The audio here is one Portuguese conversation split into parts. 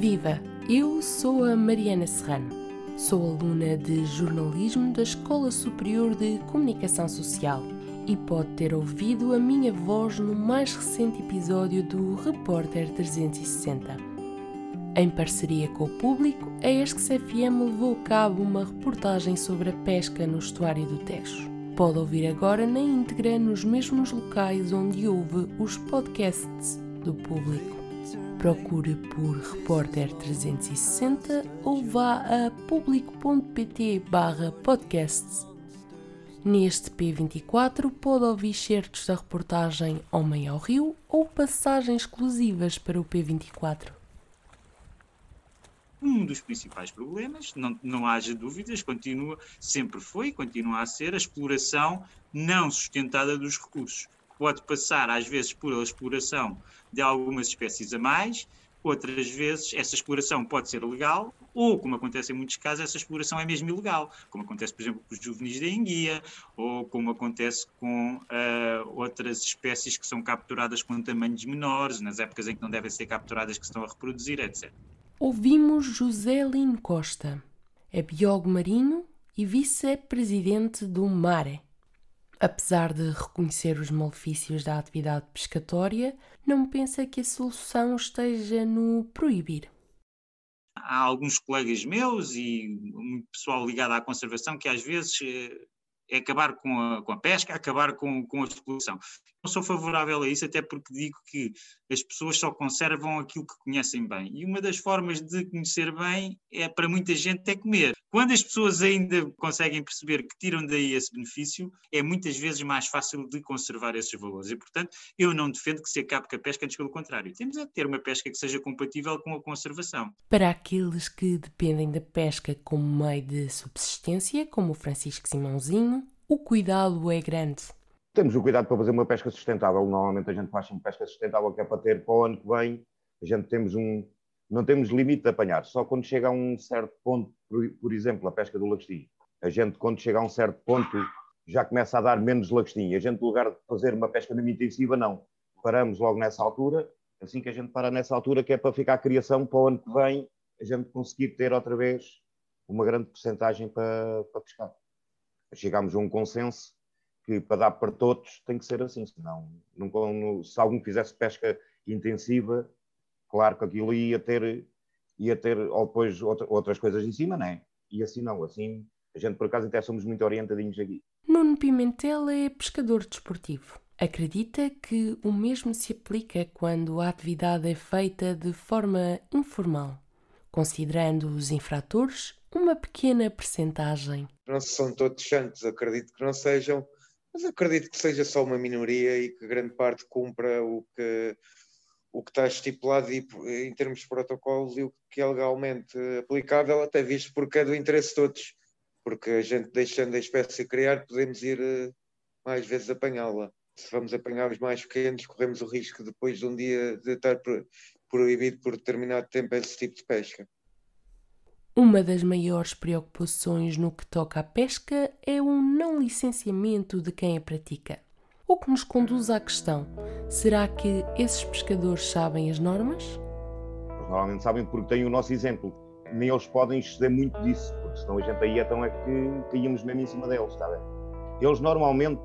Viva! Eu sou a Mariana Serrano. Sou aluna de jornalismo da Escola Superior de Comunicação Social e pode ter ouvido a minha voz no mais recente episódio do Repórter 360. Em parceria com o público, a ESC FM levou a cabo uma reportagem sobre a pesca no estuário do Tejo. Pode ouvir agora na íntegra nos mesmos locais onde ouve os podcasts do público. Procure por Repórter 360 ou vá a público.pt barra podcasts. Neste P24 pode ouvir certos da reportagem Homem ao Rio ou passagens exclusivas para o P24 um dos principais problemas, não, não haja dúvidas, continua, sempre foi continua a ser a exploração não sustentada dos recursos. Pode passar, às vezes, por a exploração de algumas espécies a mais, outras vezes essa exploração pode ser legal, ou, como acontece em muitos casos, essa exploração é mesmo ilegal, como acontece, por exemplo, com os juvenis da enguia, ou como acontece com uh, outras espécies que são capturadas com tamanhos menores, nas épocas em que não devem ser capturadas, que estão a reproduzir, etc. Ouvimos José Lino Costa, é biólogo marinho e vice-presidente do MARE. Apesar de reconhecer os malefícios da atividade pescatória, não pensa que a solução esteja no proibir. Há alguns colegas meus e muito pessoal ligado à conservação que às vezes eh, é acabar com a, com a pesca, acabar com, com a exploração. Não sou favorável a isso, até porque digo que as pessoas só conservam aquilo que conhecem bem. E uma das formas de conhecer bem é para muita gente é comer. Quando as pessoas ainda conseguem perceber que tiram daí esse benefício, é muitas vezes mais fácil de conservar esses valores. E, portanto, eu não defendo que se acabe com a pesca, antes pelo contrário. Temos é de ter uma pesca que seja compatível com a conservação. Para aqueles que dependem da pesca como meio de subsistência, como o Francisco Simãozinho, o cuidado é grande. Temos o cuidado para fazer uma pesca sustentável. Normalmente a gente faz uma pesca sustentável que é para ter para o ano que vem. A gente temos um, não temos limite de apanhar. Só quando chega a um certo ponto, por, por exemplo, a pesca do lagostim. A gente, quando chega a um certo ponto, já começa a dar menos lagostim. A gente, no lugar de fazer uma pesca muito intensiva, não. Paramos logo nessa altura. Assim que a gente para nessa altura, que é para ficar a criação para o ano que vem, a gente conseguir ter outra vez uma grande porcentagem para, para pescar chegámos a um consenso que para dar para todos tem que ser assim, senão não, se algum fizesse pesca intensiva, claro que aquilo ia ter, ia ter ou depois outra, outras coisas em cima, não é? E assim não, assim a gente por acaso até somos muito orientadinhos aqui. Nuno Pimentel é pescador desportivo. Acredita que o mesmo se aplica quando a atividade é feita de forma informal, considerando os infratores uma pequena percentagem. Não são todos santos, acredito que não sejam, mas acredito que seja só uma minoria e que grande parte cumpra o que, o que está estipulado e, em termos de protocolos e o que é legalmente aplicável, até visto porque é do interesse de todos. Porque a gente deixando a espécie criar, podemos ir eh, mais vezes apanhá-la. Se vamos apanhar os mais pequenos, corremos o risco depois de um dia de estar proibido por determinado tempo esse tipo de pesca. Uma das maiores preocupações no que toca à pesca é o não licenciamento de quem a pratica. O que nos conduz à questão: será que esses pescadores sabem as normas? Normalmente sabem porque têm o nosso exemplo. Nem eles podem exceder muito disso, porque senão a gente aí então é que caímos mesmo em cima deles, está bem? Eles normalmente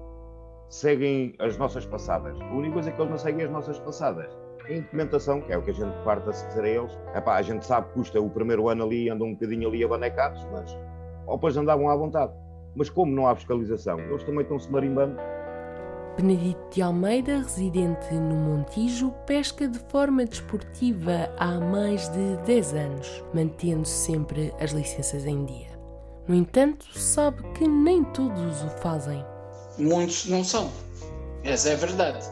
seguem as nossas passadas. A única coisa é que eles não seguem as nossas passadas a implementação, que é o que a gente parte a dizer a eles. Epá, a gente sabe que custa o primeiro ano ali, andam um bocadinho ali abanecados, mas ou depois andavam à vontade. Mas como não há fiscalização, eles também estão-se marimbando. Benedito de Almeida, residente no Montijo, pesca de forma desportiva há mais de 10 anos, mantendo sempre as licenças em dia. No entanto, sabe que nem todos o fazem. Muitos não são. Essa é a verdade.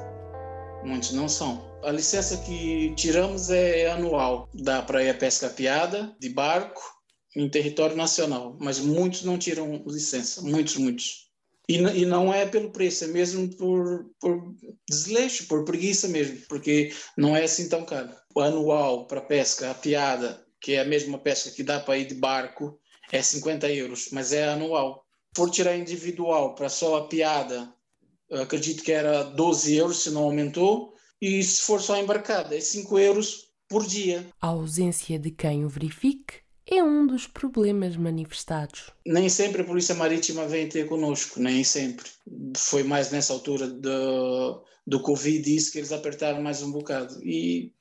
Muitos não são a licença que tiramos é anual. Dá para ir a pesca piada, de barco, em território nacional. Mas muitos não tiram licença. Muitos, muitos. E, e não é pelo preço, é mesmo por, por desleixo, por preguiça mesmo, porque não é assim tão caro. O anual para pesca, a piada, que é a mesma pesca que dá para ir de barco, é 50 euros, mas é anual. Por tirar individual para só a piada, acredito que era 12 euros, se não aumentou, e se for só embarcada, é 5 euros por dia. A ausência de quem o verifique é um dos problemas manifestados. Nem sempre a Polícia Marítima vem ter conosco, nem sempre. Foi mais nessa altura do, do Covid isso que eles apertaram mais um bocado. E,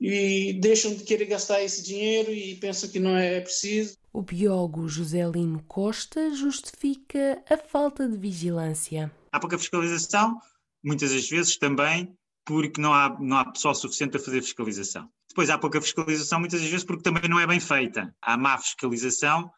e deixam de querer gastar esse dinheiro e pensam que não é preciso. O biólogo José Lino Costa justifica a falta de vigilância. Há pouca fiscalização, muitas das vezes também porque não há, não há pessoal suficiente a fazer fiscalização. Depois há pouca fiscalização, muitas vezes porque também não é bem feita. Há má fiscalização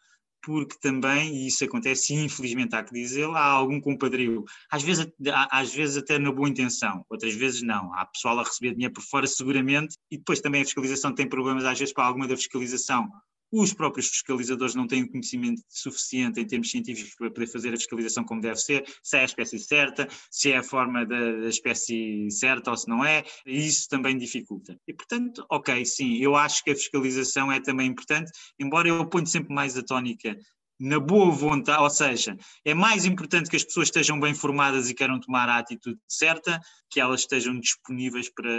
porque também, e isso acontece, infelizmente há que dizê-lo, há algum compadrio. Às vezes, às vezes até na boa intenção, outras vezes não. Há pessoal a receber dinheiro por fora seguramente, e depois também a fiscalização tem problemas às vezes para alguma da fiscalização os próprios fiscalizadores não têm conhecimento suficiente em termos científicos para poder fazer a fiscalização como deve ser, se é a espécie certa, se é a forma da, da espécie certa ou se não é, e isso também dificulta. E portanto, ok, sim, eu acho que a fiscalização é também importante, embora eu ponho sempre mais a tónica na boa vontade, ou seja, é mais importante que as pessoas estejam bem formadas e queiram tomar a atitude certa, que elas estejam disponíveis para,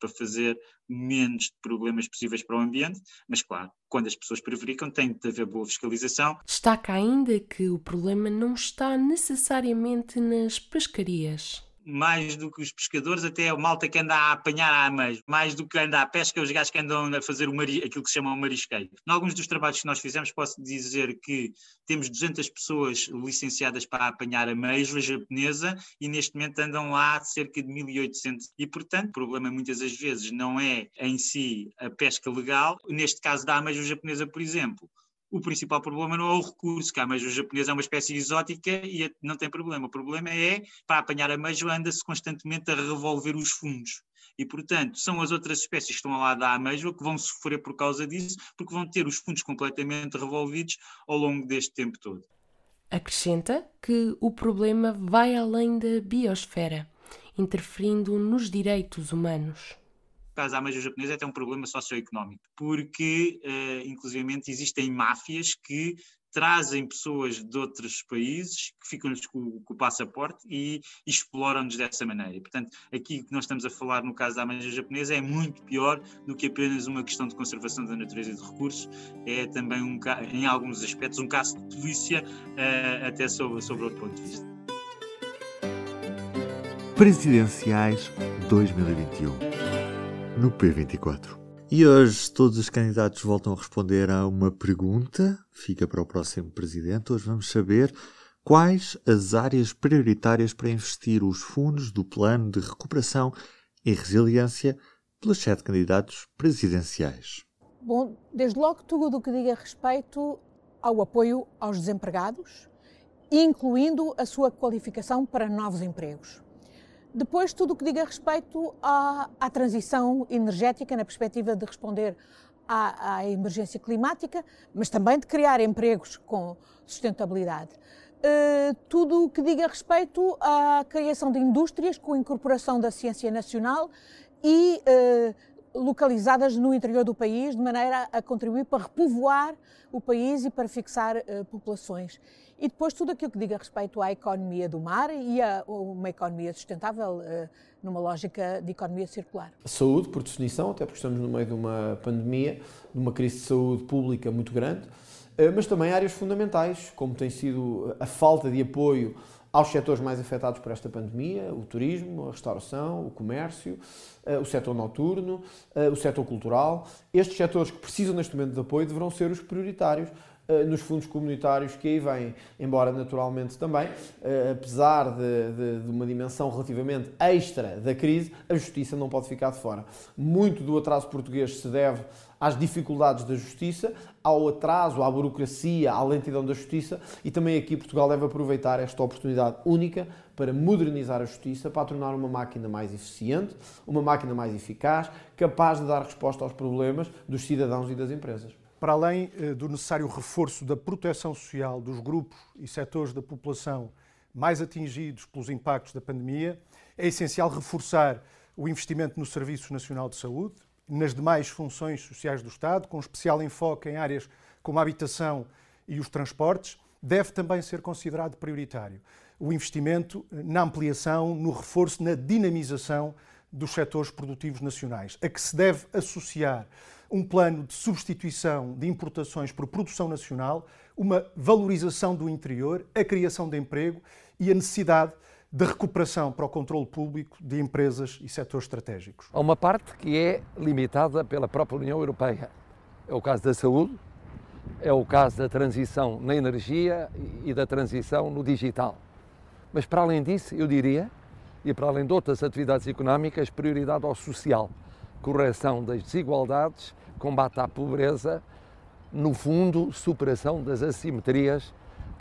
para fazer menos problemas possíveis para o ambiente, mas claro, quando as pessoas prevaricam, tem de haver boa fiscalização. Destaca ainda que o problema não está necessariamente nas pescarias mais do que os pescadores, até a malta que anda a apanhar a amejo, mais do que anda à pesca, os gajos que andam a fazer o mari, aquilo que se chama o marisqueiro. Em alguns dos trabalhos que nós fizemos, posso dizer que temos 200 pessoas licenciadas para apanhar a a japonesa e neste momento andam lá cerca de 1800. E, portanto, o problema muitas das vezes não é em si a pesca legal, neste caso da ameijo japonesa, por exemplo o principal problema não é o recurso, que a ameijoa japonesa é uma espécie exótica e não tem problema. O problema é, para apanhar a ameijoa, anda-se constantemente a revolver os fundos. E, portanto, são as outras espécies que estão ao lado da ameijoa que vão sofrer por causa disso, porque vão ter os fundos completamente revolvidos ao longo deste tempo todo. Acrescenta que o problema vai além da biosfera, interferindo nos direitos humanos caso da ameixa japonesa é até um problema socioeconómico, porque, uh, inclusivamente, existem máfias que trazem pessoas de outros países que ficam-lhes com, com, o passaporte e, e exploram-nos dessa maneira. Portanto, aqui que nós estamos a falar no caso da ameixa japonesa é muito pior do que apenas uma questão de conservação da natureza e de recursos, é também, um, em alguns aspectos, um caso de polícia, uh, até sobre, sobre outro ponto de vista. Presidenciais 2021 no P24. E hoje todos os candidatos voltam a responder a uma pergunta, fica para o próximo presidente. Hoje vamos saber quais as áreas prioritárias para investir os fundos do Plano de Recuperação e Resiliência pelos sete candidatos presidenciais. Bom, desde logo tudo o que diga respeito ao apoio aos desempregados, incluindo a sua qualificação para novos empregos. Depois, tudo o que diga respeito à, à transição energética, na perspectiva de responder à, à, emergência climática, mas também de criar empregos com sustentabilidade. Uh, tudo o que diga respeito à criação de indústrias com incorporação da ciência nacional e uh, localizadas no interior do país, de maneira a contribuir para repovoar o país e para fixar uh, populações. E depois tudo aquilo que diga respeito à economia do mar e a uma economia sustentável uh, numa lógica de economia circular. Saúde, por definição, até porque estamos no meio de uma pandemia, de uma crise de saúde pública muito grande, uh, mas também áreas fundamentais, como tem sido a falta de apoio aos setores mais afetados por esta pandemia, o turismo, a restauração, o comércio, uh, o setor noturno, o setor cultural. Estes setores que precisam neste momento de apoio deverão ser os prioritários eh, nos fundos comunitários que aí vêm, embora naturalmente também, eh, apesar de, de, de, uma dimensão relativamente extra da crise, a justiça não pode ficar de fora. Muito do atraso português se deve às dificuldades da justiça, ao atraso, à burocracia, à lentidão da justiça e também aqui Portugal deve aproveitar esta oportunidade única para modernizar a justiça, para a tornar uma máquina mais eficiente, uma máquina mais eficaz, capaz de dar resposta aos problemas dos cidadãos e das empresas para além eh, do necessário reforço da proteção social dos grupos e setores da população mais atingidos pelos impactos da pandemia, é essencial reforçar o investimento no Serviço Nacional de Saúde, nas demais funções sociais do Estado, com especial enfoque em áreas como a habitação e os transportes, deve também ser considerado prioritário. O investimento na ampliação, no reforço, na dinamização dos setores produtivos nacionais, a que se deve associar um plano de substituição de importações por produção nacional, uma valorização do interior, a criação de emprego e a necessidade de recuperação para o controle público de empresas e setores estratégicos. Há uma parte que é limitada pela própria União Europeia. É o caso da saúde, é o caso da transição na energia e da transição no digital. Mas para além disso, eu diria, e para além de outras atividades económicas, prioridade ao social, correção das desigualdades, combate à pobreza, no fundo, superação das assimetrias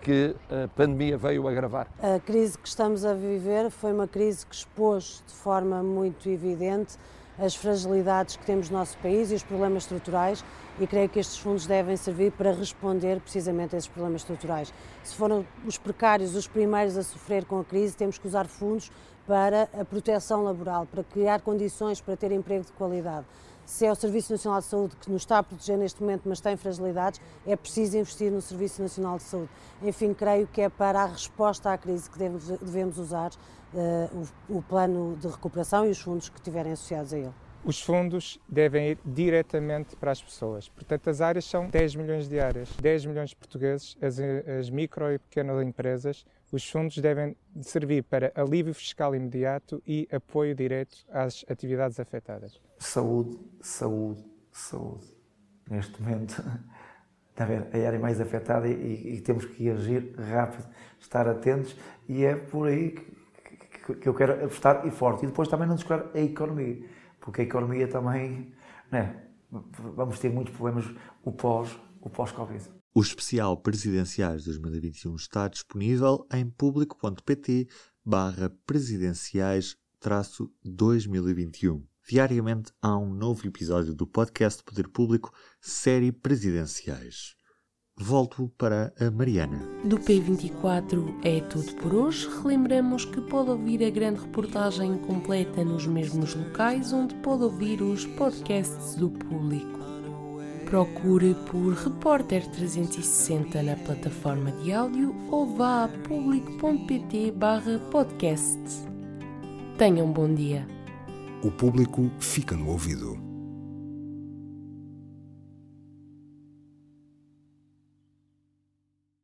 que a pandemia veio agravar. A crise que estamos a viver foi uma crise que expôs de forma muito evidente as fragilidades que temos no nosso país e os problemas estruturais e creio que estes fundos devem servir para responder precisamente a esses problemas estruturais. Se foram os precários os primeiros a sofrer com a crise, temos que usar fundos para a proteção laboral, para criar condições para ter emprego de qualidade se é o Serviço Nacional de Saúde que nos está a proteger neste momento, mas tem fragilidades, é preciso investir no Serviço Nacional de Saúde. Enfim, creio que é para a resposta à crise que devemos usar uh, o, o plano de recuperação e os fundos que estiverem associados a ele. Os fundos devem ir diretamente para as pessoas. Portanto, as áreas são 10 milhões de áreas. 10 milhões de portugueses, as, as micro e pequenas empresas, os fundos devem servir para alívio fiscal imediato e apoio direto às atividades afetadas. Saúde, saúde, saúde. Neste momento, está a ver, a área mais afetada e, e, temos que agir rápido, estar atentos e é por aí que, que, eu quero apostar e forte. E depois também não descurar a economia, porque a economia também, né, vamos ter muitos problemas o pós, o pós-Covid. O especial Presidenciais 2021 está disponível em público.pt barra presidenciais 2021. Diariamente há um novo episódio do podcast Poder Público, série Presidenciais. Volto para a Mariana. Do P24 é tudo por hoje. Relembramos que pode ouvir a grande reportagem completa nos mesmos locais onde pode ouvir os podcasts do público. Procure por Repórter 360 na plataforma de áudio ou vá a público.pt barra podcast. Tenha um bom dia. O público fica no ouvido.